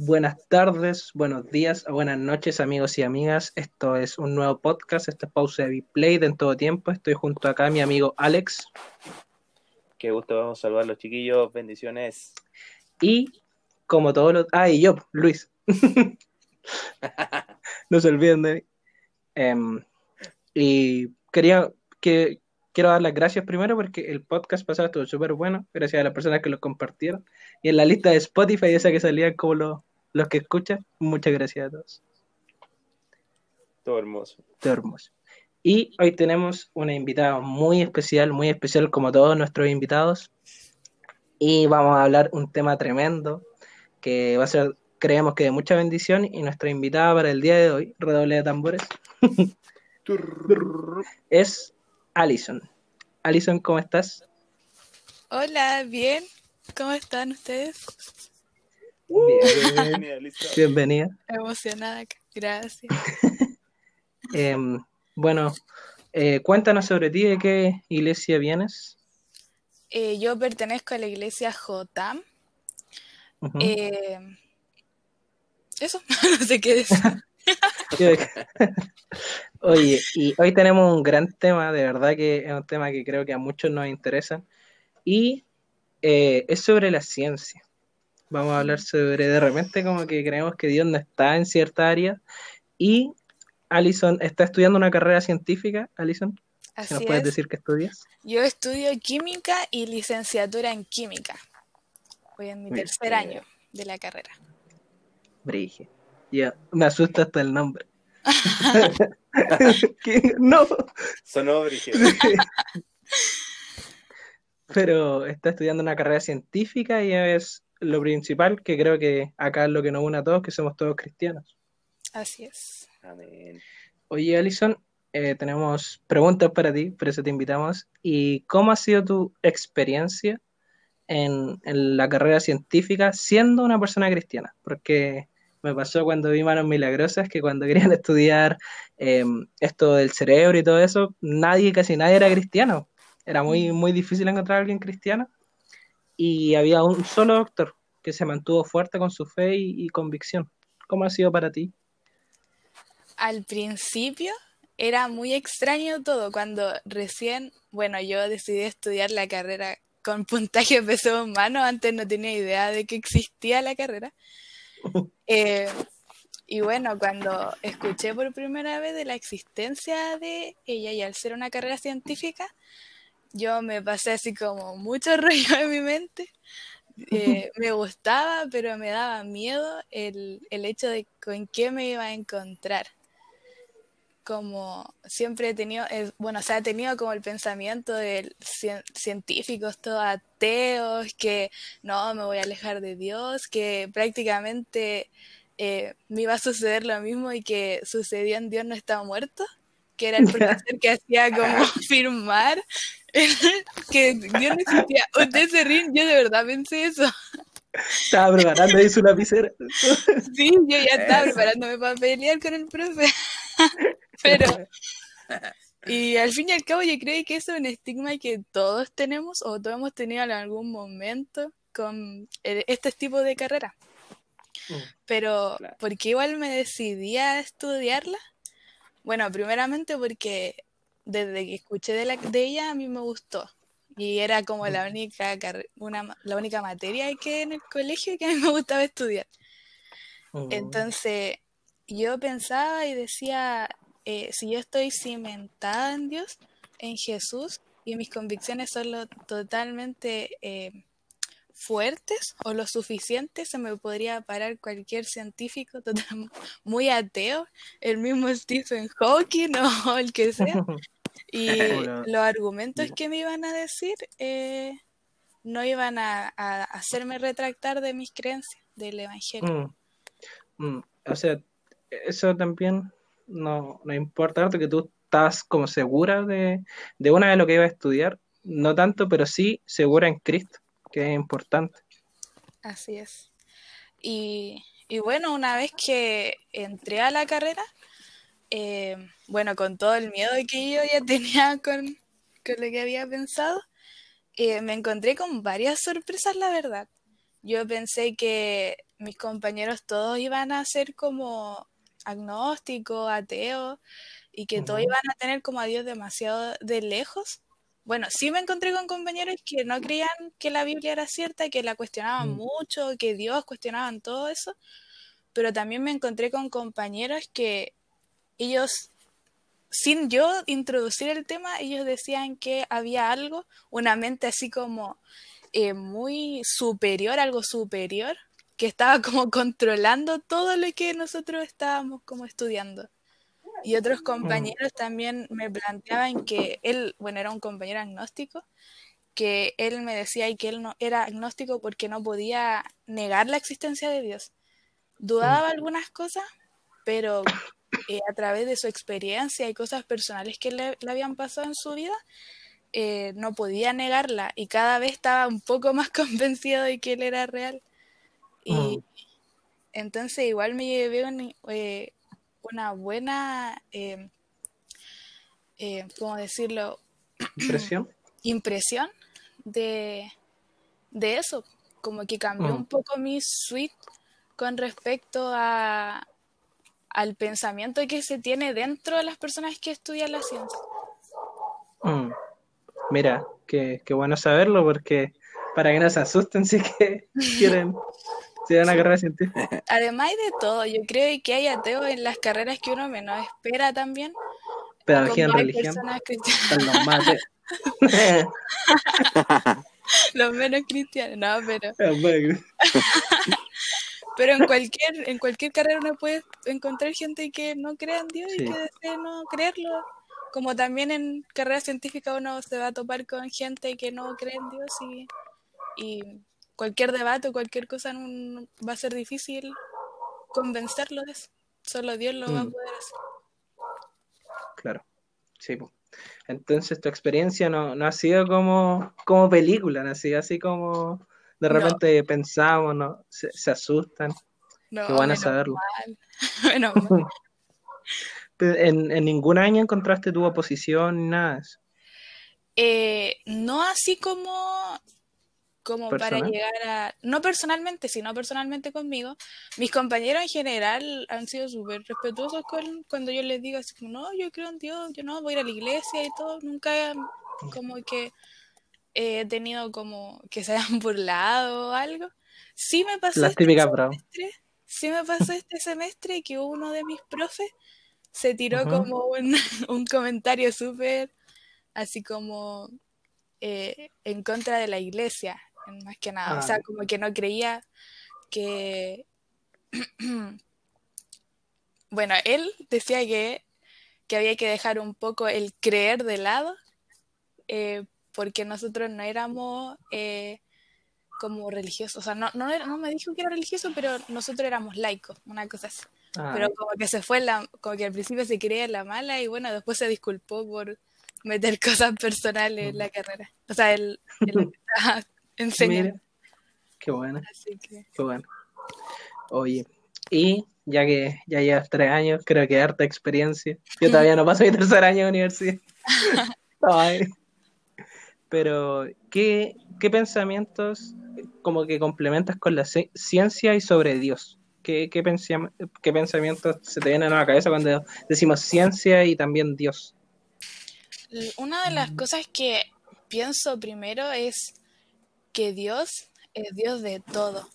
Buenas tardes, buenos días o buenas noches, amigos y amigas. Esto es un nuevo podcast. Esta es Pausa de Play de en todo tiempo. Estoy junto acá a mi amigo Alex. Qué gusto, vamos a saludar a los chiquillos. Bendiciones. Y como todos los. Ah, y yo, Luis. no se olviden de mí. Em, y quería que quiero dar las gracias primero porque el podcast pasado estuvo súper bueno, gracias a las personas que lo compartieron. Y en la lista de Spotify, esa que salían como los, los que escuchan, muchas gracias a todos. Todo hermoso. Todo hermoso. Y hoy tenemos una invitada muy especial, muy especial como todos nuestros invitados. Y vamos a hablar un tema tremendo que va a ser, creemos que de mucha bendición. Y nuestra invitada para el día de hoy, redoble de tambores, es Alison. Alison, ¿cómo estás? Hola, bien. ¿Cómo están ustedes? Bien, bienvenida. Emocionada, gracias. Em, bueno, eh, cuéntanos sobre ti, ¿de qué iglesia vienes? Eh, yo pertenezco a la iglesia Jotam. Eh, eso, no sé qué decir. Oye, y hoy tenemos un gran tema, de verdad que es un tema que creo que a muchos nos interesa, y eh, es sobre la ciencia. Vamos a hablar sobre, de repente, como que creemos que Dios no está en cierta área, y Alison está estudiando una carrera científica, Alison. Así ¿Nos puedes decir qué estudias? Yo estudio química y licenciatura en química. Voy en mi tercer año de la carrera. Brige. Ya, me asusta hasta el nombre. no. Sonó Pero está estudiando una carrera científica y es lo principal, que creo que acá es lo que nos une a todos, que somos todos cristianos. Así es. Amén. Oye, Alison, eh, tenemos preguntas para ti, por eso te invitamos. ¿Y cómo ha sido tu experiencia en, en la carrera científica siendo una persona cristiana? Porque me pasó cuando vi Manos Milagrosas, que cuando querían estudiar em, esto del cerebro y todo eso, nadie, casi nadie era cristiano. Era muy, muy difícil encontrar a alguien cristiano. Y había un solo doctor que se mantuvo fuerte con su fe y, y convicción. ¿Cómo ha sido para ti? Al principio era muy extraño todo. Cuando recién, bueno, yo decidí estudiar la carrera con puntaje de peso humano, antes no tenía idea de que existía la carrera. Eh, y bueno, cuando escuché por primera vez de la existencia de ella y al ser una carrera científica, yo me pasé así como mucho rollo en mi mente. Eh, me gustaba, pero me daba miedo el, el hecho de con qué me iba a encontrar como siempre he tenido, bueno, o sea, he tenido como el pensamiento de científicos todos ateos, que no, me voy a alejar de Dios, que prácticamente eh, me iba a suceder lo mismo y que sucedió en Dios no estaba muerto, que era el profesor que hacía como firmar que Dios no existía. Ustedes se ríen, yo de verdad pensé eso. Estaba preparando ahí su lapicera. Sí, yo ya estaba preparándome para pelear con el profe. Pero, y al fin y al cabo yo creo que eso es un estigma que todos tenemos o todos hemos tenido en algún momento con este tipo de carrera. Mm. Pero, ¿por qué igual me decidí a estudiarla? Bueno, primeramente porque desde que escuché de, la, de ella a mí me gustó. Y era como la única, una, la única materia que en el colegio que a mí me gustaba estudiar. Mm. Entonces, yo pensaba y decía, eh, si yo estoy cimentada en Dios, en Jesús, y mis convicciones son lo totalmente eh, fuertes o lo suficiente, se me podría parar cualquier científico total, muy ateo, el mismo Stephen Hawking o el que sea. Y los argumentos que me iban a decir eh, no iban a, hacerme retractar de mis creencias del Evangelio. Mm. Mm. O sea, eso también no, no importa tanto que tú estás como segura de, de una de lo que iba a estudiar, no tanto, pero sí segura en Cristo, que es importante. Así es. Y, y bueno, una vez que entré a la carrera, eh, bueno, con todo el miedo que yo ya tenía con, con lo que había pensado, eh, me encontré con varias sorpresas, la verdad. yo pensé que mis compañeros todos iban a ser como agnósticos, ateos, y que todos iban a tener como a Dios demasiado de lejos. Bueno, sí me encontré con compañeros que no creían que la Biblia era cierta, que la cuestionaban Mm. mucho, que Dios cuestionaban todo eso, pero también me encontré con compañeros que ellos, sin yo introducir el tema, ellos decían que había algo, una mente así como eh, muy superior, algo superior, que estaba como controlando todo lo que nosotros estábamos como estudiando. Y otros compañeros también me planteaban que él, bueno, era un compañero agnóstico, que él me decía y que él no era agnóstico porque no podía negar la existencia de Dios. Dudaba algunas cosas, pero eh, a través de su experiencia y cosas personales que le, le habían pasado en su vida, eh, no podía negarla y cada vez estaba un poco más convencido de que él era real. Y Mm. entonces igual me llevé un- eh, una buena, eh, ¿cómo decirlo? ¿Impresión? impresión de, de eso. Como que cambió Mm. un poco mi suite con respecto a, al pensamiento que se tiene dentro de las personas que estudian la ciencia. Mm. Mira, qué, qué bueno saberlo porque para que no se asusten si que quieren estudiar una carrera científica. Además de todo, yo creo que hay ateos en las carreras que uno menos espera también. Pedagogía en religión. los mates. los menos cristianos, no, pero, pero en cualquier, en cualquier carrera uno puede encontrar gente que no crea en Dios Sí. y que desee no creerlo. Como también en carrera científica uno se va a topar con gente que no cree en Dios y, y cualquier debate o cualquier cosa no, va a ser difícil convencerlo de eso. Solo Dios lo va a Mm. poder hacer. Claro, sí. Entonces tu experiencia no, no ha sido como, como película, no ha sido así como de No. repente pensamos, ¿no? se, se asustan. No, Qué bueno menos saberlo. mal. Mal. En, en ningún año encontraste tu oposición ni nada. Eh, no así como, como para llegar a, no personalmente, sino personalmente conmigo. Mis compañeros en general han sido súper respetuosos con, cuando yo les digo así como, no, yo creo en Dios, yo no voy a ir a la iglesia y todo. Nunca como que he tenido como que se hayan burlado o algo. Sí me pasó Las este típicas semestre, sí me pasó este semestre que uno de mis profes se tiró como un, un comentario súper así como eh, en contra de la iglesia, más que nada. O Ah. sea, como que no creía que... bueno, él decía que, que había que dejar un poco el creer de lado, eh, porque nosotros no éramos eh, como religiosos. O sea, no, no, era- no me dijo que era religioso, pero nosotros éramos laicos, una cosa así. Ah, Pero como que se fue la, como que al principio se creía en la mala y bueno, después se disculpó por meter cosas personales en la carrera. O sea, enseñando. mira, qué bueno, Así que qué bueno. Oye, y ya que ya llevas tres años, creo que harta experiencia. Yo todavía no paso mi tercer año de universidad. Pero, ¿qué, qué pensamientos como que complementas con la ci- ciencia y sobre Dios? ¿Qué, qué, qué pensamientos se te vienen a la cabeza cuando decimos ciencia y también Dios? una de las cosas que pienso primero es que Dios es Dios de todo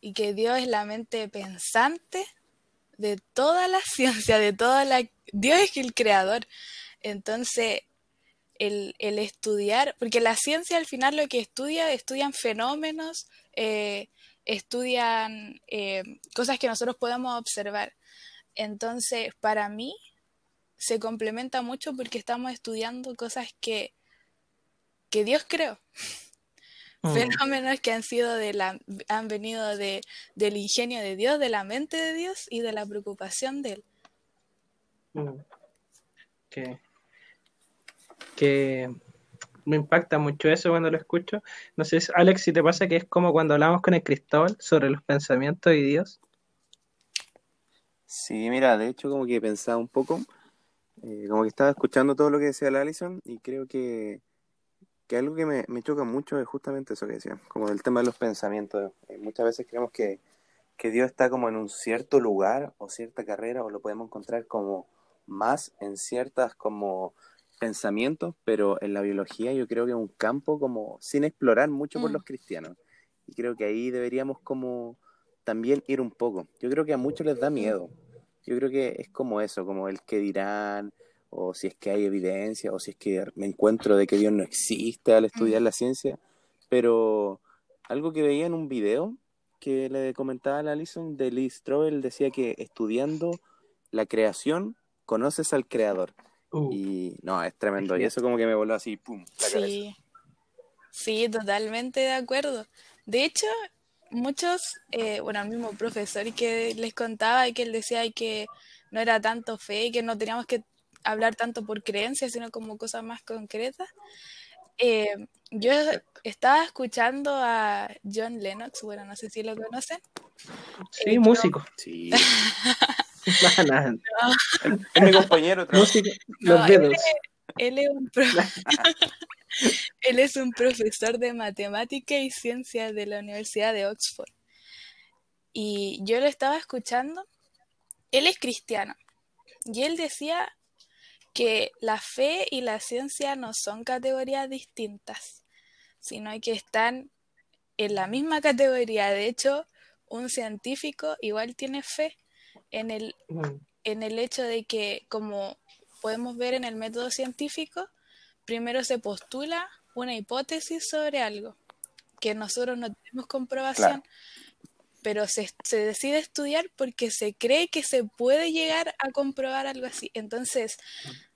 y que Dios es la mente pensante de toda la ciencia, de toda la... Dios es el creador. Entonces, el, el estudiar, porque la ciencia al final lo que estudia, estudian fenómenos, eh, estudian eh, cosas que nosotros podemos observar. Entonces, para mí, se complementa mucho porque estamos estudiando cosas que, que Dios creó. Mm, Fenómenos que han sido de la, han venido de, del ingenio de Dios, de la mente de Dios y de la preocupación de Él. mm. Que me impacta mucho eso cuando lo escucho. No sé, Alex, si te pasa que es como cuando hablamos con el Cristóbal sobre los pensamientos y Dios. Sí, mira, de hecho como que pensaba un poco, eh, como que estaba escuchando todo lo que decía la Alison y creo que, que algo que me, me choca mucho es justamente eso que decía, como el tema de los pensamientos. Eh, muchas veces creemos que, que Dios está como en un cierto lugar o cierta carrera o lo podemos encontrar como más en ciertas como pensamientos, pero en la biología yo creo que es un campo como sin explorar mucho por Mm. los cristianos. Y creo que ahí deberíamos como también ir un poco. Yo creo que a muchos les da miedo. Yo creo que es como eso, como el que dirán, o si es que hay evidencia, o si es que me encuentro de que Dios no existe al estudiar Mm. la ciencia. Pero algo que veía en un video que le comentaba a la Alison de Lee Strobel decía que estudiando la creación conoces al creador. Uh, Y no, es tremendo. Y eso como que me voló así, pum, la cabeza. Sí, sí, totalmente de acuerdo. De hecho, muchos, eh, bueno, el mismo profesor que les contaba y que él decía que no era tanto fe y que no teníamos que hablar tanto por creencias, sino como cosas más concretas. Eh, yo estaba escuchando a John Lennox, bueno, no sé si lo conocen. sí, músico. Sí. Nada, Es mi compañero. Los No, Beatles. Él es un, pro- él es un profesor de matemática y ciencias de la Universidad de Oxford. Y yo lo estaba escuchando. Él es cristiano. Y él decía que la fe y la ciencia no son categorías distintas, sino que están en la misma categoría. De hecho, un científico igual tiene fe en el en el hecho de que, como podemos ver en el método científico, primero se postula una hipótesis sobre algo, que nosotros no tenemos comprobación, Claro. pero se, se decide estudiar porque se cree que se puede llegar a comprobar algo así. Entonces,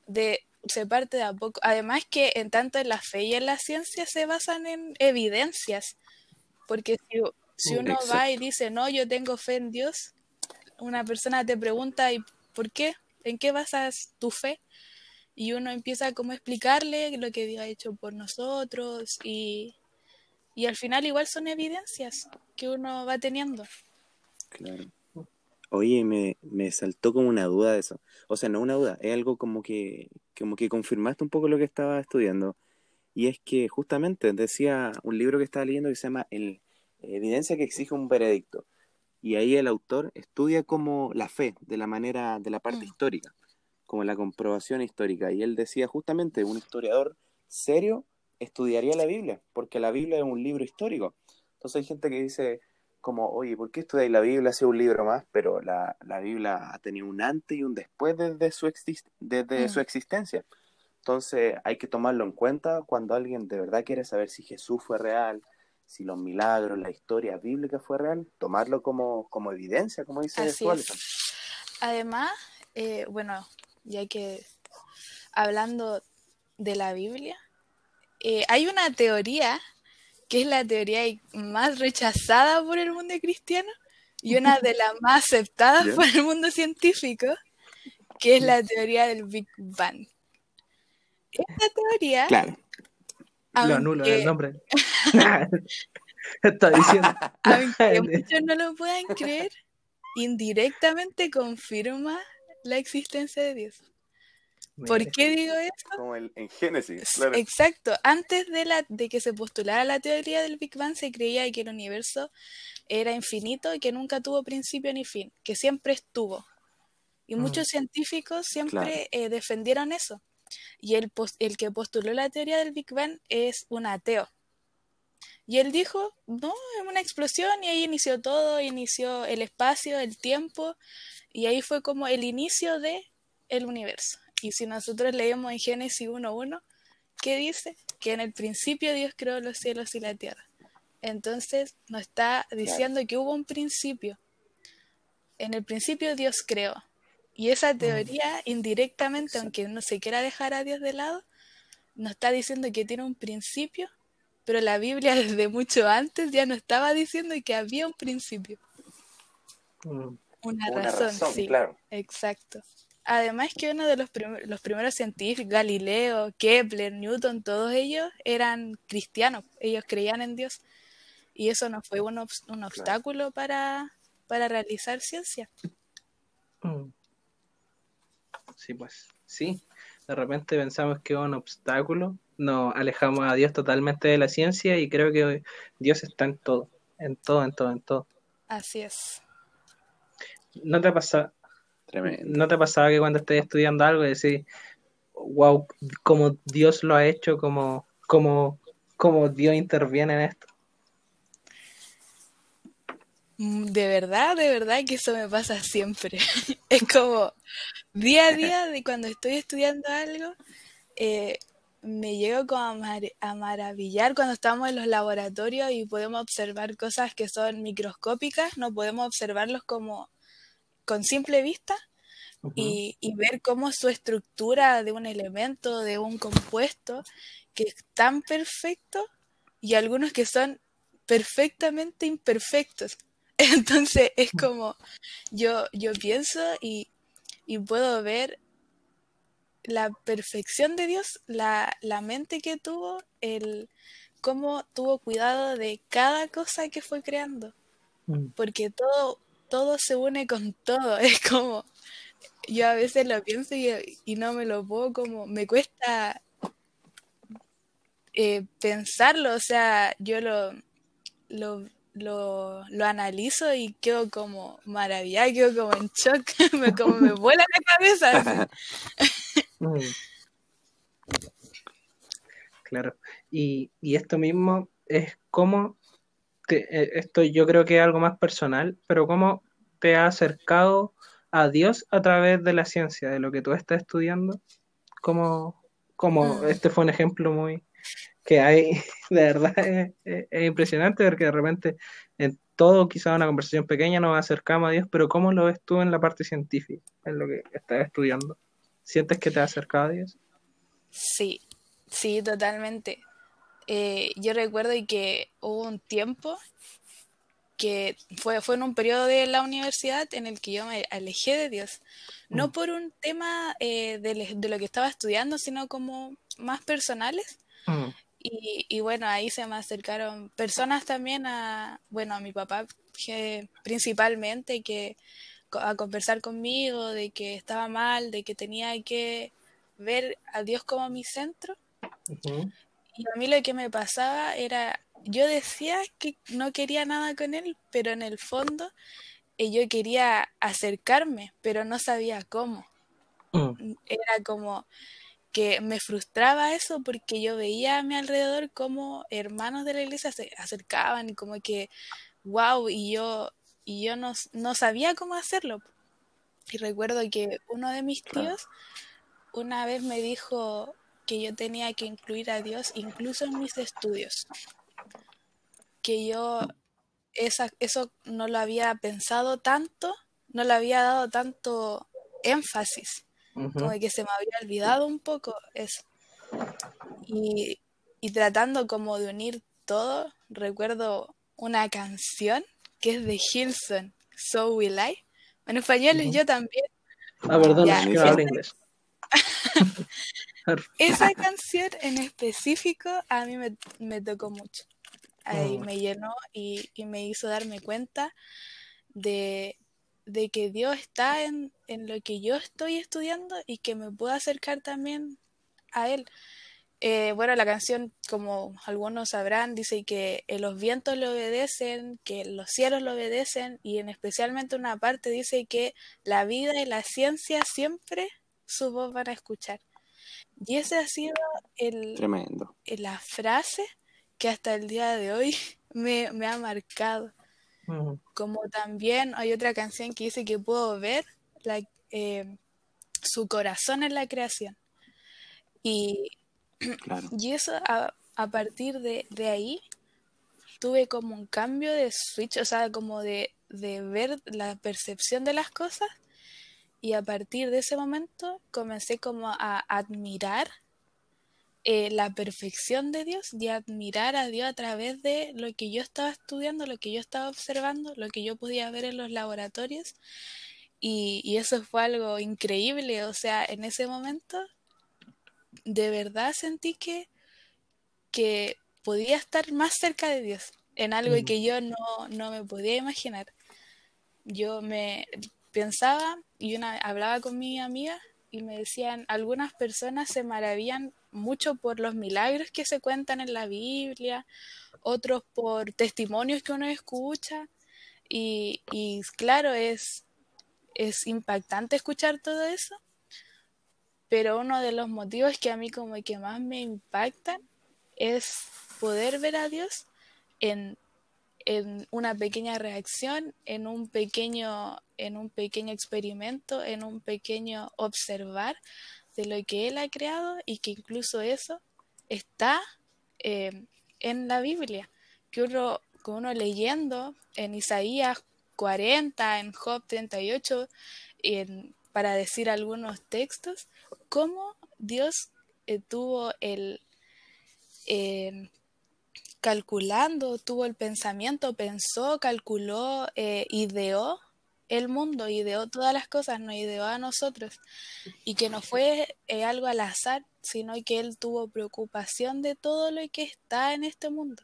de, se parte de a poco. Además que en tanto en la fe y en la ciencia se basan en evidencias, porque si, si Mm, uno va y dice, no, yo tengo fe en Dios, una persona te pregunta, ¿y por qué? ¿En qué basas tu fe? Y uno empieza como a explicarle lo que Dios ha hecho por nosotros y, y al final igual son evidencias que uno va teniendo. Claro. Oye, me, me saltó como una duda de eso. O sea, no una duda, es algo como que, como que confirmaste un poco lo que estaba estudiando. Y es que justamente decía un libro que estaba leyendo que se llama el, Evidencia que exige un veredicto. Y ahí el autor estudia como la fe, de la manera, de la parte Mm. histórica, como la comprobación histórica. Y él decía justamente, un historiador serio estudiaría la Biblia, porque la Biblia es un libro histórico. Entonces hay gente que dice, como, oye, ¿por qué estudiáis la Biblia si es un libro más? Pero la, la Biblia ha tenido un antes y un después desde su, exist- desde Mm. su existencia. Entonces hay que tomarlo en cuenta cuando alguien de verdad quiere saber si Jesús fue real, si los milagros, la historia bíblica fue real, tomarlo como, como evidencia, como dice. Alison. Además, eh, bueno, ya que hablando de la Biblia, eh, hay una teoría que es la teoría más rechazada por el mundo cristiano y una de las más aceptadas por el mundo científico, que es la teoría del Big Bang. Esta teoría, Lo Claro. anulo aunque, el nombre. Está diciendo. aunque muchos no lo puedan creer, indirectamente confirma la existencia de Dios. ¿Por Mira, qué digo esto? Como el, en Génesis, claro. Exacto, antes de, la, de que se postulara la teoría del Big Bang se creía que el universo era infinito y que nunca tuvo principio ni fin, que siempre estuvo. Y Mm. muchos científicos siempre Claro. eh, defendieron eso. Y el, el que postuló la teoría del Big Bang es un ateo. Y él dijo, no, es una explosión y ahí inició todo, inició el espacio, el tiempo, y ahí fue como el inicio de el universo. Y si nosotros leemos en Génesis 1.1, ¿qué dice? Que en el principio Dios creó los cielos y la tierra. Entonces nos está diciendo que hubo un principio. En el principio Dios creó. Y esa teoría, indirectamente, aunque no se quiera dejar a Dios de lado, nos está diciendo que tiene un principio, pero la Biblia desde mucho antes ya nos estaba diciendo que había un principio. Mm, Una, Una razón, razón, sí. claro. Exacto. Además que uno de los, prim- los primeros científicos, Galileo, Kepler, Newton, todos ellos eran cristianos, ellos creían en Dios. Y eso no fue un, obs- un obstáculo para, para realizar ciencia. mm. Sí, pues, sí. De repente pensamos que es un obstáculo, nos alejamos a Dios totalmente de la ciencia y creo que Dios está en todo, en todo, en todo, en todo. Así es. ¿No te pasa, Tremendo. ¿No te pasaba que cuando estés estudiando algo decís, wow, como Dios lo ha hecho, como, como, como Dios interviene en esto? Mm, De verdad, de verdad que eso me pasa siempre. Es como día a día de cuando estoy estudiando algo, eh, me llego como a, mar- a maravillar cuando estamos en los laboratorios y podemos observar cosas que son microscópicas, no podemos observarlos como con simple vista y, y ver cómo su estructura de un elemento, de un compuesto, que es tan perfecto y algunos que son perfectamente imperfectos. Entonces es como yo, yo pienso y, y puedo ver la perfección de Dios, la, la mente que tuvo, el cómo tuvo cuidado de cada cosa que fue creando, Mm. porque todo, todo se une con todo. Es como, yo a veces lo pienso y, y no me lo puedo como, me cuesta eh, pensarlo, o sea, yo lo, lo, lo, lo analizo y quedo como maravillada, quedo como en shock, me, como me vuela la cabeza. Mm. Claro. Y, y esto mismo es como, te- eh, esto yo creo que es algo más personal, pero cómo te ha acercado a Dios a través de la ciencia, de lo que tú estás estudiando. Como, como Mm. este fue un ejemplo muy que hay, de verdad es, es- es impresionante porque de repente en todo, quizá una conversación pequeña nos acercamos a Dios, pero ¿cómo lo ves tú en la parte científica, en lo que estás estudiando? ¿Sientes que te ha acercado a Dios? Sí, sí, totalmente. Eh, yo recuerdo que hubo un tiempo que fue, fue en un periodo de la universidad en el que yo me alejé de Dios. No Mm. por un tema eh, de lo que estaba estudiando, sino como más personales. Mm. Y, y bueno, ahí se me acercaron personas también a, bueno, a mi papá que, principalmente, que a conversar conmigo de que estaba mal, de que tenía que ver a Dios como mi centro. Y a mí lo que me pasaba era, yo decía que no quería nada con él, pero en el fondo eh, yo quería acercarme, pero no sabía cómo. Mm. Era como que me frustraba eso porque yo veía a mi alrededor como hermanos de la iglesia se acercaban y como que, wow, y yo, y yo no, no sabía cómo hacerlo. Y recuerdo que uno de mis tíos una vez me dijo que yo tenía que incluir a Dios incluso en mis estudios, que yo esa, eso no lo había pensado tanto, no le había dado tanto énfasis, Ujú. como que se me había olvidado un poco eso. Y, y tratando como de unir todo, recuerdo una canción que es de Hilson, So Will I. En español yo también. Ah, perdón, Ya, es que esa- inglés. Esa canción en específico a mí me, me tocó mucho. Ahí Mm. me llenó y, y me hizo darme cuenta de, de que Dios está en, en lo que yo estoy estudiando y que me puedo acercar también a Él. Eh, bueno, la canción, como algunos sabrán, dice que eh, los vientos le obedecen, que los cielos le obedecen y en especialmente una parte dice que la vida y la ciencia siempre su voz van a escuchar. Y ese ha sido el, Tremendo. la frase que hasta el día de hoy me, me ha marcado. Como también hay otra canción que dice que puedo ver la- eh, su corazón en la creación. Y, Claro. y eso a, a partir de, de ahí tuve como un cambio de switch, o sea, como de, de ver la percepción de las cosas. Y a partir de ese momento comencé como a admirar eh, la perfección de Dios y admirar a Dios a través de lo que yo estaba estudiando, lo que yo estaba observando, lo que yo podía ver en los laboratorios. Y, y eso fue algo increíble. O sea, en ese momento de verdad sentí que, que podía estar más cerca de Dios en algo Mm. que yo no, no me podía imaginar. Yo me pensaba y una hablaba con mi amiga y me decían, algunas personas se maravillan mucho por los milagros que se cuentan en la Biblia, otros por testimonios que uno escucha. Y, y claro, es, es impactante escuchar todo eso, pero uno de los motivos que a mí como que más me impactan es poder ver a Dios en, en una pequeña reacción, en un pequeño, en un pequeño experimento, en un pequeño observar de lo que Él ha creado y que incluso eso está eh, en la Biblia, que uno, uno leyendo en Isaías 40, en Job 38, en, para decir algunos textos, cómo Dios eh, tuvo el eh, calculando, tuvo el pensamiento, pensó, calculó, ideó el mundo, ideó todas las cosas, nos ideó a nosotros. Y que no fue algo al azar, sino que él tuvo preocupación de todo lo que está en este mundo.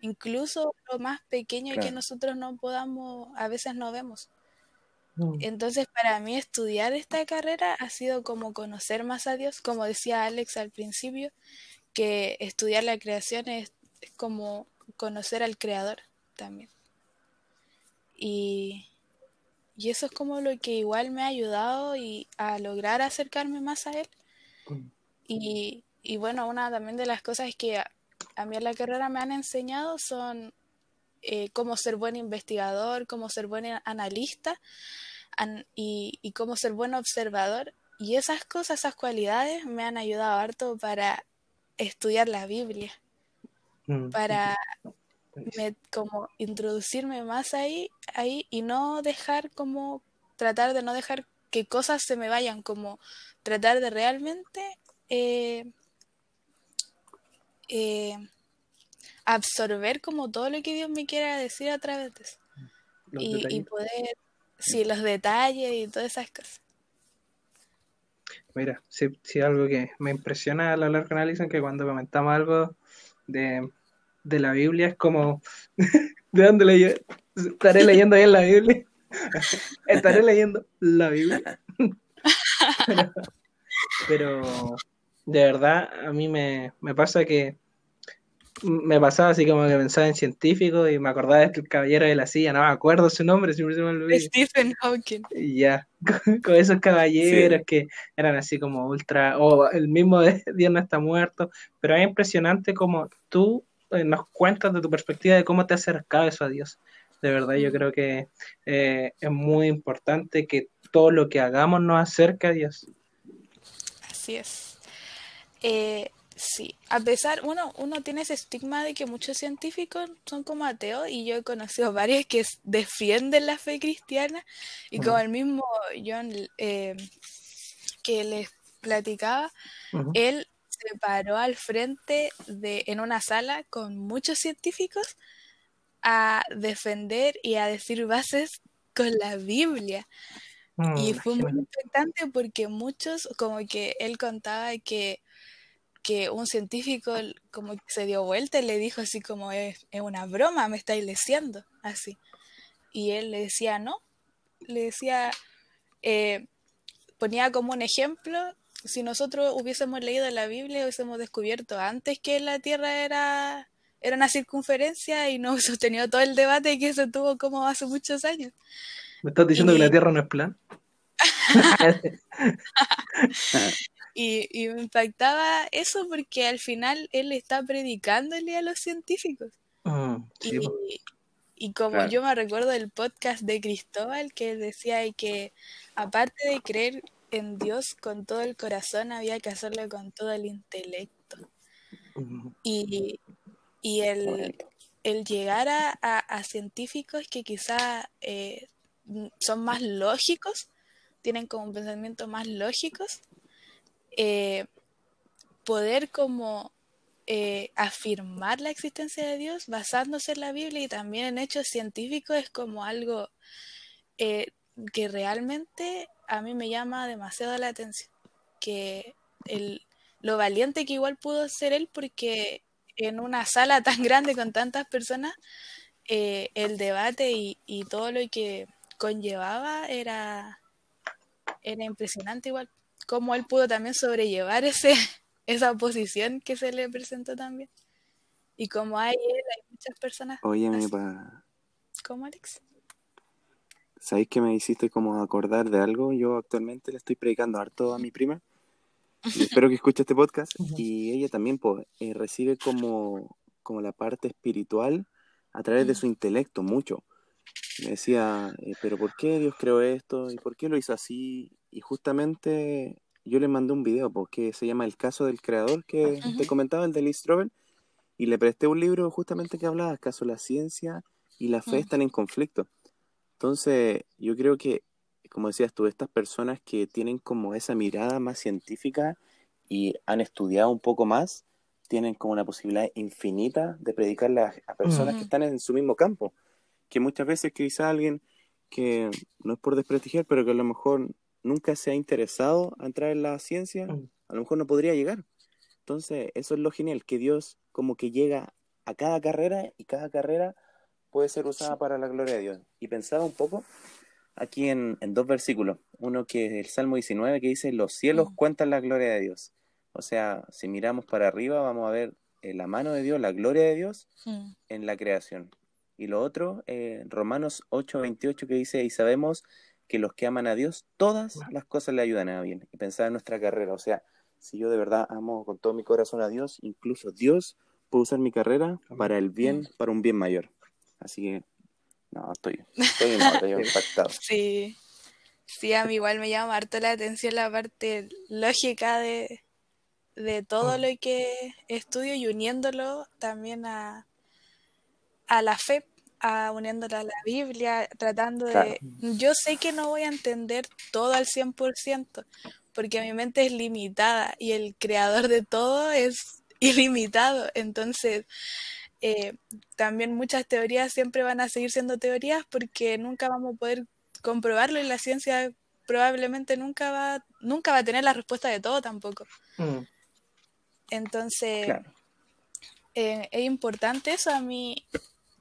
Incluso lo más pequeño que nosotros no podamos, a veces no vemos. Entonces, para mí estudiar esta carrera ha sido como conocer más a Dios, como decía Alex al principio, que estudiar la creación es, como conocer al Creador también. Y, y, eso es como lo que igual me ha ayudado y a lograr acercarme más a Él. Y, y bueno, una también de las cosas que a mí en la carrera me han enseñado son eh, cómo ser buen investigador, cómo ser buen analista y, y, cómo ser buen observador. Y esas cosas, esas cualidades me han ayudado harto para estudiar la Biblia, mm, para como introducirme más ahí, ahí y no dejar como tratar de no dejar que cosas se me vayan, como tratar de realmente eh, eh, absorber como todo lo que Dios me quiera decir a través de eso. Y, poder, sí, los detalles y todas esas cosas. Mira, si, algo que me impresiona a lo largo de que cuando comentamos algo de, la Biblia es como, ¿de dónde leí? Estaré leyendo ahí en la Biblia. Estaré leyendo la Biblia. pero de verdad, a mí me, pasa que me pasaba así como que pensaba en científicos y me acordaba de este caballero de la silla, no me acuerdo su nombre, siempre se me olvidó. Stephen Hawking. Y ya, con, esos caballeros que eran así como ultra, o el mismo de Dios no está muerto, pero es impresionante como tú nos cuentas de tu perspectiva de cómo te has acercado eso a Dios. De verdad, yo creo que eh, es muy importante que todo lo que hagamos nos acerque a Dios. Así es. Eh, sí, a pesar, uno, uno tiene ese estigma de que muchos científicos son como ateos y yo he conocido varios que defienden la fe cristiana y como el mismo John eh, que les platicaba, él se paró al frente de, en una sala con muchos científicos a defender y a decir bases con la Biblia. y mm, fue muy importante porque muchos, como que él contaba que que un científico como que se dio vuelta y le dijo así como es, una broma, me estáis leciendo, así. Y él le decía no, le decía, eh, ponía como un ejemplo, si nosotros hubiésemos leído la Biblia, hubiésemos descubierto antes que la Tierra era, era una circunferencia y no hubiésemos tenido todo el debate que se tuvo como hace muchos años. ¿Me estás diciendo que la Tierra no es plan? Y, me impactaba eso porque al final él está predicándole a los científicos. Mm, y, como yo me recuerdo del podcast de Cristóbal que decía que aparte de creer en Dios con todo el corazón, había que hacerlo con todo el intelecto. Y, el, llegar a, científicos que quizá eh, son más lógicos, tienen como un pensamiento más lógicos, eh, poder como eh, afirmar la existencia de Dios basándose en la Biblia y también en hechos científicos es como algo eh, que realmente a mí me llama demasiado la atención. Que el, lo valiente que igual pudo ser él porque en una sala tan grande con tantas personas, el debate y, y, todo lo que conllevaba era, era impresionante igual cómo él pudo también sobrellevar ese, esa oposición que se le presentó también. Y como hay él, hay muchas personas. Pa... ¿Cómo, Alex? ¿Sabéis que me hiciste como acordar de algo? Yo actualmente le estoy predicando harto a mi prima. Y espero que escuche este podcast. Y ella también pues, eh, recibe como, como la parte espiritual a través de su intelecto, mucho. Me decía, eh, pero ¿por qué Dios creó esto? ¿Y por qué lo hizo así? Y justamente yo le mandé un video porque se llama El caso del creador que te comentaba, el de Lee Strobel, y le presté un libro justamente que hablaba, ¿acaso la ciencia y la fe mm. están en conflicto? Entonces, yo creo que, como decías tú, estas personas que tienen como esa mirada más científica y han estudiado un poco más, tienen como una posibilidad infinita de predicarle a, personas que están en su mismo campo. Que muchas veces quizá alguien que no es por desprestigiar, pero que a lo mejor nunca se ha interesado a entrar en la ciencia, mm. a lo mejor no podría llegar. Entonces, eso es lo genial, que Dios como que llega a cada carrera y cada carrera puede ser usada para la gloria de Dios. Y pensaba un poco aquí en, dos versículos. Uno que es el Salmo 19 que dice, los cielos mm. cuentan la gloria de Dios. O sea, si miramos para arriba vamos a ver eh, la mano de Dios, la gloria de Dios mm. en la creación. Y lo otro, eh, Romanos 8, 28 que dice, y sabemos que los que aman a Dios, todas las cosas le ayudan a bien. Y pensar en nuestra carrera, o sea, si yo de verdad amo con todo mi corazón a Dios, incluso Dios puede usar mi carrera para el bien, para un bien mayor. Así que, no, estoy, estoy, impactado. Sí, sí, a mí igual me llama harto la atención la parte lógica de, de todo lo que estudio y uniéndolo también a, a la fe a uniéndola a la Biblia, tratando de... Yo sé que no voy a entender todo al 100%, porque mi mente es limitada y el creador de todo es ilimitado. Entonces, eh, también muchas teorías siempre van a seguir siendo teorías porque nunca vamos a poder comprobarlo y la ciencia probablemente nunca va, nunca va a tener la respuesta de todo tampoco. Mm. Entonces, eh, es importante eso a mí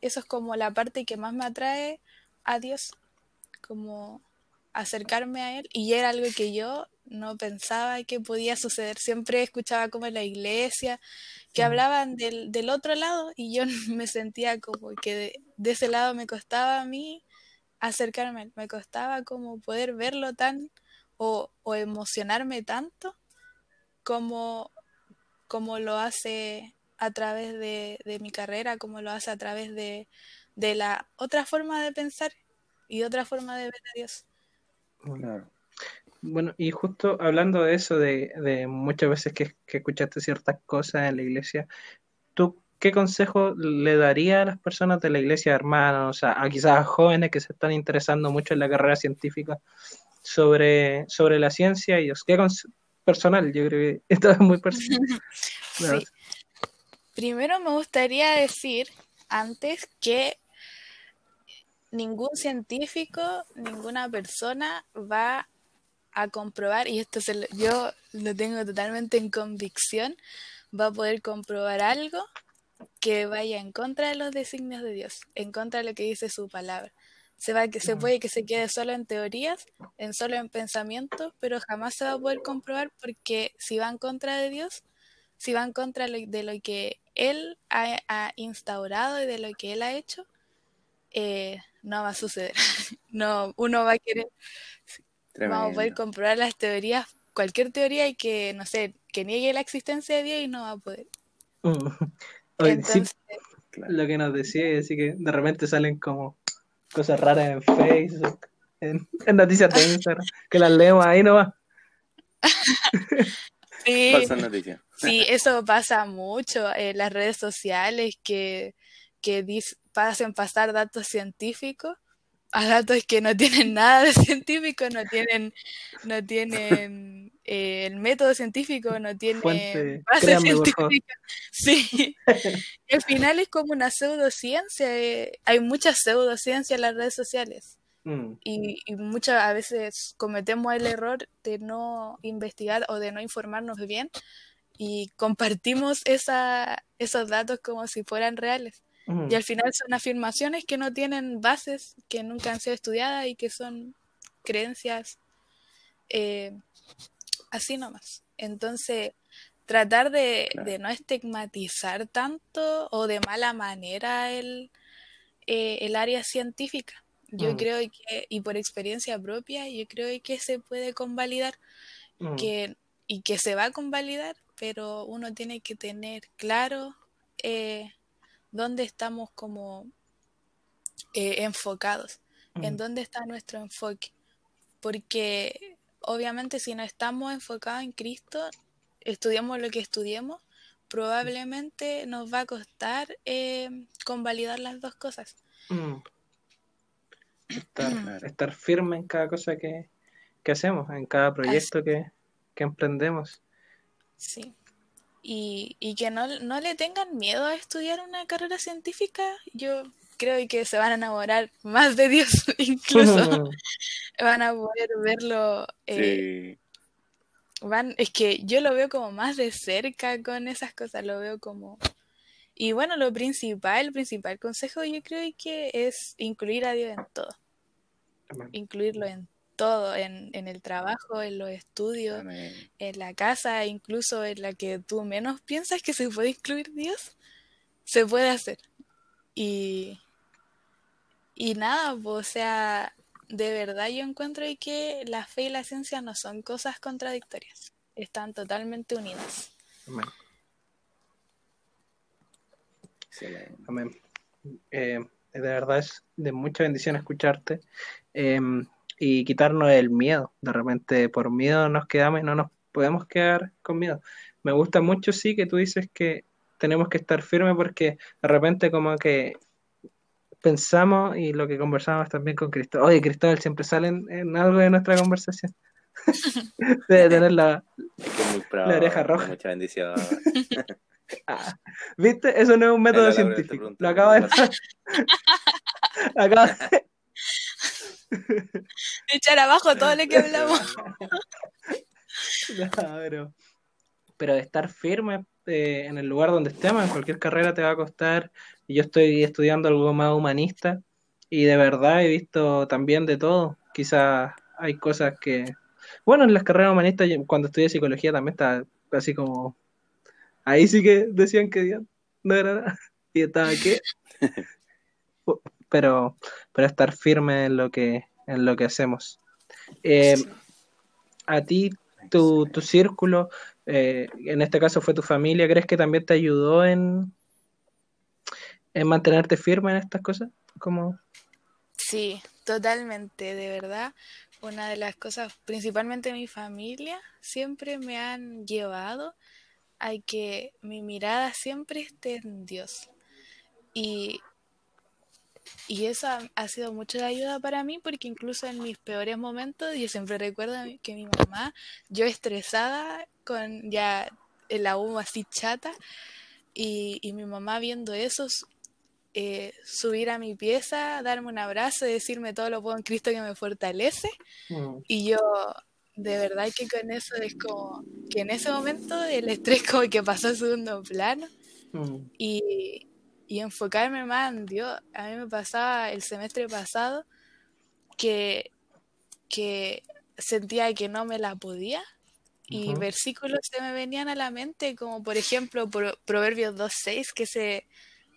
eso es como la parte que más me atrae a Dios, como acercarme a Él. Y era algo que yo no pensaba que podía suceder. Siempre escuchaba como en la iglesia que hablaban del, del, otro lado y yo me sentía como que de, ese lado me costaba a mí acercarme, me costaba como poder verlo tan o, o emocionarme tanto como, como lo hace a través de, mi carrera, como lo hace a través de, la otra forma de pensar y otra forma de ver a Dios. Bueno, y justo hablando de eso, de, muchas veces que, escuchaste ciertas cosas en la iglesia, ¿tú qué consejo le darías a las personas de la iglesia, hermanos, a, a quizás a jóvenes que se están interesando mucho en la carrera científica sobre, sobre la ciencia y? ¿Qué personal? Yo creo que esto es muy personal. sí. Primero me gustaría decir antes que ningún científico, ninguna persona va a comprobar, y esto se yo lo tengo totalmente en convicción, va a poder comprobar algo que vaya en contra de los designios de Dios, en contra de lo que dice su palabra. Se, va, que se puede que se quede solo en teorías, en solo en pensamientos, pero jamás se va a poder comprobar porque si va en contra de Dios, si va en contra de lo que él ha, instaurado y de lo que él ha hecho, eh, no va a suceder. no, uno va a querer, vamos a poder comprobar las teorías, cualquier teoría y que, no sé, que niegue la existencia de Dios y no va a poder. Entonces, lo que nos decía es que de repente salen como cosas raras en Facebook, en, noticias de Instagram, que las leemos ahí nomás. Sí, sí, eso pasa mucho en las redes sociales que, que pasan pasar datos científicos a datos que no tienen nada de científico, no tienen, no tienen eh, el método científico, no tienen base científica. Sí. al final es como una pseudociencia. Eh, hay mucha pseudociencia en las redes sociales. Mm. Y, muchas a veces cometemos el error de no investigar o de no informarnos bien y compartimos esa, esos datos como si fueran reales. Y al final son afirmaciones que no tienen bases, que nunca han sido estudiadas y que son creencias eh, así nomás. Entonces, tratar de, Claro. de no estigmatizar tanto o de mala manera el, eh, el área científica. Yo Mm. creo que, y por experiencia propia, yo creo que se puede convalidar Mm, que, y que se va a convalidar, pero uno tiene que tener claro eh, dónde estamos como eh, enfocados, en mm, dónde está nuestro enfoque. Porque obviamente si no estamos enfocados en Cristo, estudiamos lo que estudiemos, probablemente nos va a costar eh, convalidar las dos cosas. mm. Estar, firme en cada cosa que, que hacemos, en cada proyecto que, que emprendemos. Sí. Y, y que no, no le tengan miedo a estudiar una carrera científica. Yo creo que se van a enamorar más de Dios incluso. Van a poder verlo. eh, Sí, van, es que yo lo veo como más de cerca con esas cosas. Lo veo como... Y bueno, lo principal, el principal consejo yo creo que es incluir a Dios en todo. Amén. Incluirlo en todo, en, en el trabajo, en los estudios. amén. en la casa, incluso en la que tú menos piensas que se puede incluir Dios, se puede hacer. Y, y nada, pues, o sea, de verdad yo encuentro que la fe y la ciencia no son cosas contradictorias, están totalmente unidas. Amén. Amén. Eh, de verdad es de mucha bendición escucharte eh, y quitarnos el miedo. De repente por miedo nos quedamos y no nos podemos quedar con miedo. Me gusta mucho, sí, que tú dices que tenemos que estar firmes porque de repente como que pensamos y lo que conversamos también con Cristóbal. Oye, Cristóbal siempre sale en, algo de nuestra conversación. Debe tener la, Es que es muy pro, La oreja roja. Mucha bendición. Ah, ¿Viste? Eso no es un método científico. Lo acabo de acabo de- Echar abajo todo lo que hablamos. No, pero, pero estar firme eh, en el lugar donde estemos, en cualquier carrera te va a costar. Y yo estoy estudiando algo más humanista y de verdad he visto también de todo. Quizás hay cosas que, bueno, en las carreras humanistas, yo cuando estudié psicología también estaba así como, ahí sí que decían que Dios no era nada. Y estaba que, pero, pero estar firme en lo que, en lo que hacemos. Eh, a ti, tu, tu círculo, eh, en este caso fue tu familia, ¿crees que también te ayudó en, en mantenerte firme en estas cosas? Como, Sí, totalmente, de verdad. Una de las cosas, principalmente mi familia, siempre me han llevado a que mi mirada siempre esté en Dios. Y, y eso ha, ha sido mucho de ayuda para mí porque incluso en mis peores momentos, yo siempre recuerdo que mi mamá, yo estresada con ya el aún así chata, y, y mi mamá viendo eso, eh, subir a mi pieza, darme un abrazo decirme todo lo puedo en Cristo que me fortalece. mm, Y yo, de verdad que con eso es como que en ese momento el estrés como que pasó a segundo plano mm, y, y enfocarme más en Dios. A mí me pasaba el semestre pasado que, que sentía que no me la podía y versículos se me venían a la mente, como por ejemplo Pro- Proverbios 2.6, que ese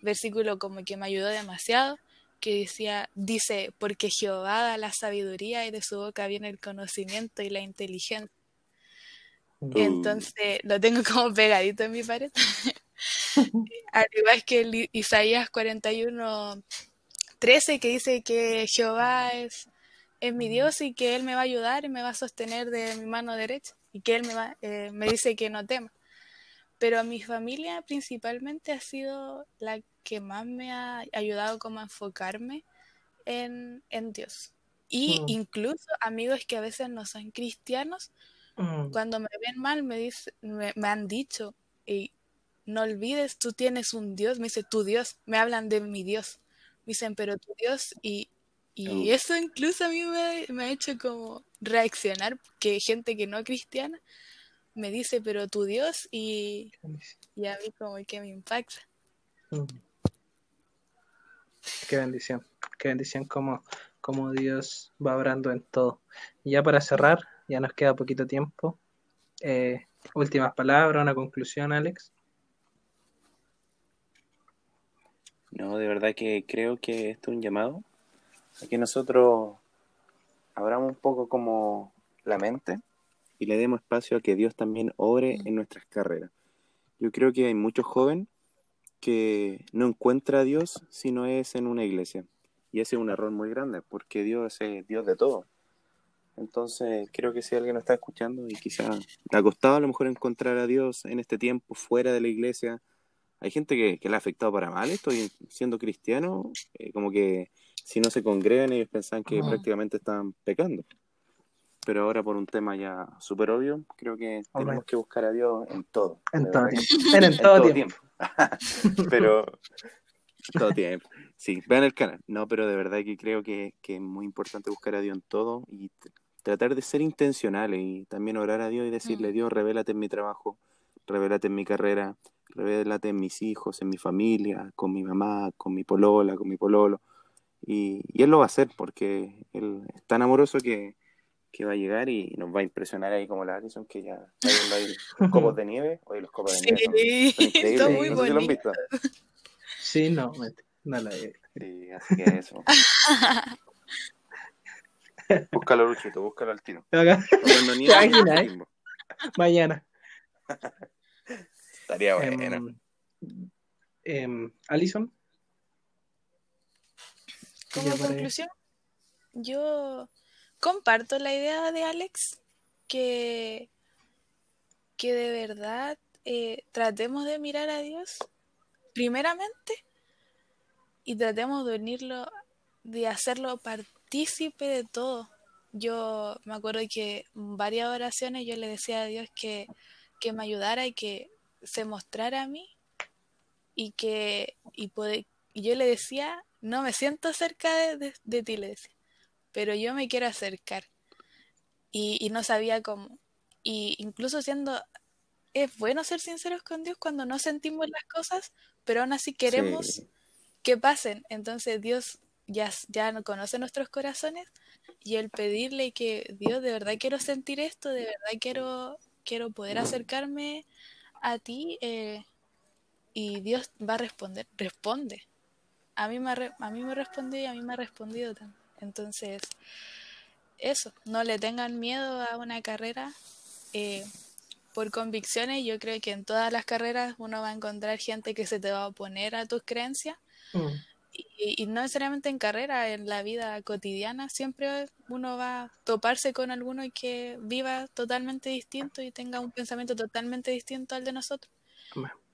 versículo como que me ayudó demasiado, que decía, dice, porque Jehová da la sabiduría y de su boca viene el conocimiento y la inteligencia. Uh, Entonces lo tengo como pegadito en mi pared. Al igual que el Isaías 41, 13, que dice que Jehová es, es mi Dios y que Él me va a ayudar y me va a sostener de mi mano derecha y que Él me, va, eh, me dice que no tema. Pero mi familia principalmente ha sido la que más me ha ayudado como a enfocarme en, en Dios. Y mm, incluso amigos que a veces no son cristianos, mm, cuando me ven mal me, dice, me, me han dicho, y no olvides, tú tienes un Dios, me dice, tu Dios, me hablan de mi Dios, me dicen, pero tu Dios, y, y eso incluso a mí me, me ha hecho como reaccionar, que gente que no es cristiana me dice, pero tu Dios, y, y a mí como que me impacta. mm. Qué bendición, qué bendición como, como Dios va obrando en todo. Y ya para cerrar, ya nos queda poquito tiempo. Eh, últimas palabras, una conclusión, Alex. No, de verdad que creo que esto es un llamado a que nosotros abramos un poco como la mente y le demos espacio a que Dios también obre en nuestras carreras. Yo creo que hay muchos jóvenes que no encuentra a Dios si no es en una iglesia. Y ese es un error muy grande, porque Dios es Dios de todo. Entonces, creo que si alguien está escuchando y quizá le ha costado a lo mejor encontrar a Dios en este tiempo fuera de la iglesia, hay gente que, que le ha afectado para mal esto y siendo cristiano, eh, como que si no se congregan ellos pensaban que prácticamente estaban pecando. Pero ahora por un tema ya súper obvio, creo que tenemos que buscar a Dios en todo. En todo, en, todo, tiempo. pero todo tiempo. Sí, vean el canal. No, pero de verdad que creo que, que, es muy importante buscar a Dios en todo y tratar de ser intencionales y también orar a Dios y decirle. Dios, revélate en mi trabajo, revélate en mi carrera, revélate en mis hijos, en mi familia, con mi mamá, con mi polola, con mi pololo. Y, y Él lo va a hacer porque Él es tan amoroso que, que va a llegar y nos va a impresionar ahí como la Alison, que ya está viendo ahí los copos de nieve. Oye, los copos de nieve son, son increíbles. Muy no sé si lo han visto. Sí, no, no la Sí, así que eso. búscalo, Luchito, búscalo al tiro. Nieve, Mañana. Estaría bueno. Eh, Alison. Como conclusión, yo comparto la idea de Alex que, que de verdad eh, tratemos de mirar a Dios primeramente y tratemos de unirlo, de hacerlo partícipe de todo. Yo me acuerdo que en varias oraciones yo le decía a Dios que, que me ayudara y que se mostrara a mí y que y, y yo le decía, no me siento cerca de, de ti, le decía pero yo me quiero acercar. Y, no sabía cómo. Y incluso siendo, es bueno ser sinceros con Dios cuando no sentimos las cosas, pero aún así queremos que pasen. Entonces Dios ya, ya conoce nuestros corazones y el pedirle que Dios, de verdad quiero sentir esto, de verdad quiero, quiero poder acercarme a ti eh, y Dios va a responder, responde. A mí me, a mí me respondió y a mí me ha respondido también. Entonces, eso, no le tengan miedo a una carrera. Eh, por convicciones, yo creo que en todas las carreras uno va a encontrar gente que se te va a oponer a tus creencias. Mm. Y, no necesariamente en carrera, en la vida cotidiana, siempre uno va a toparse con alguno que viva totalmente distinto y tenga un pensamiento totalmente distinto al de nosotros.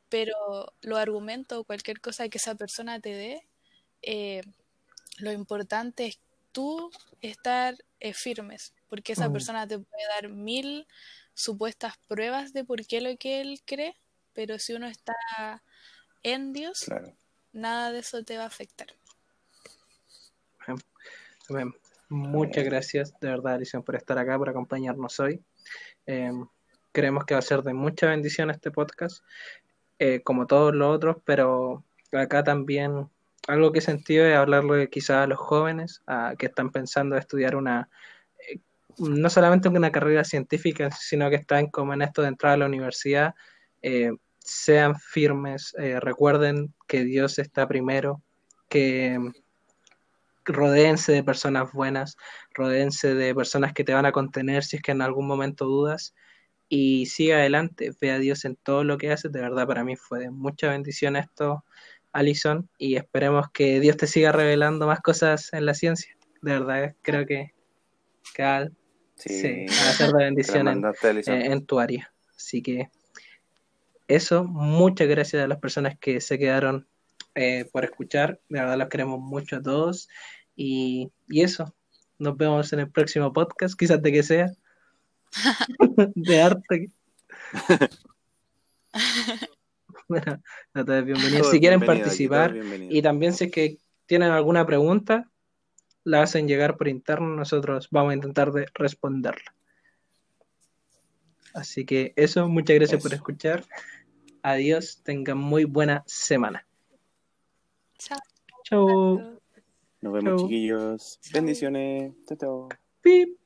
Pero los argumentos o cualquier cosa que esa persona te dé, eh, lo importante es tú estar eh, firmes, porque esa mm. persona te puede dar mil supuestas pruebas de por qué lo que él cree, pero si uno está en Dios, nada de eso te va a afectar. Muchas gracias, de verdad, Alison, por estar acá, por acompañarnos hoy. Em, creemos que va a ser de mucha bendición este podcast, eh, como todos los otros, pero acá también algo que he sentido es hablarle quizás a los jóvenes a, que están pensando estudiar una, eh, no solamente una carrera científica, sino que están como en esto de entrar a la universidad, eh, sean firmes, eh, recuerden que Dios está primero, que rodeense de personas buenas, rodeense de personas que te van a contener si es que en algún momento dudas y siga adelante, ve a Dios en todo lo que haces, de verdad para mí fue de mucha bendición esto Alison, y esperemos que Dios te siga revelando más cosas en la ciencia. De verdad, creo que, que va, a ser de bendición en, tu área. Así que eso, muchas gracias a las personas que se quedaron eh, por escuchar. De verdad, los queremos mucho a todos. Y, y eso, nos vemos en el próximo podcast, quizás de que sea. de arte. Bueno, bienvenidos. Si quieren participar y también si es que tienen alguna pregunta, la hacen llegar por interno, nosotros vamos a intentar de responderla. Así que eso, muchas gracias por escuchar. Adiós, tengan muy buena semana. Chao. Chao. Nos vemos, chiquillos. Bendiciones. Chao, chao. Pip.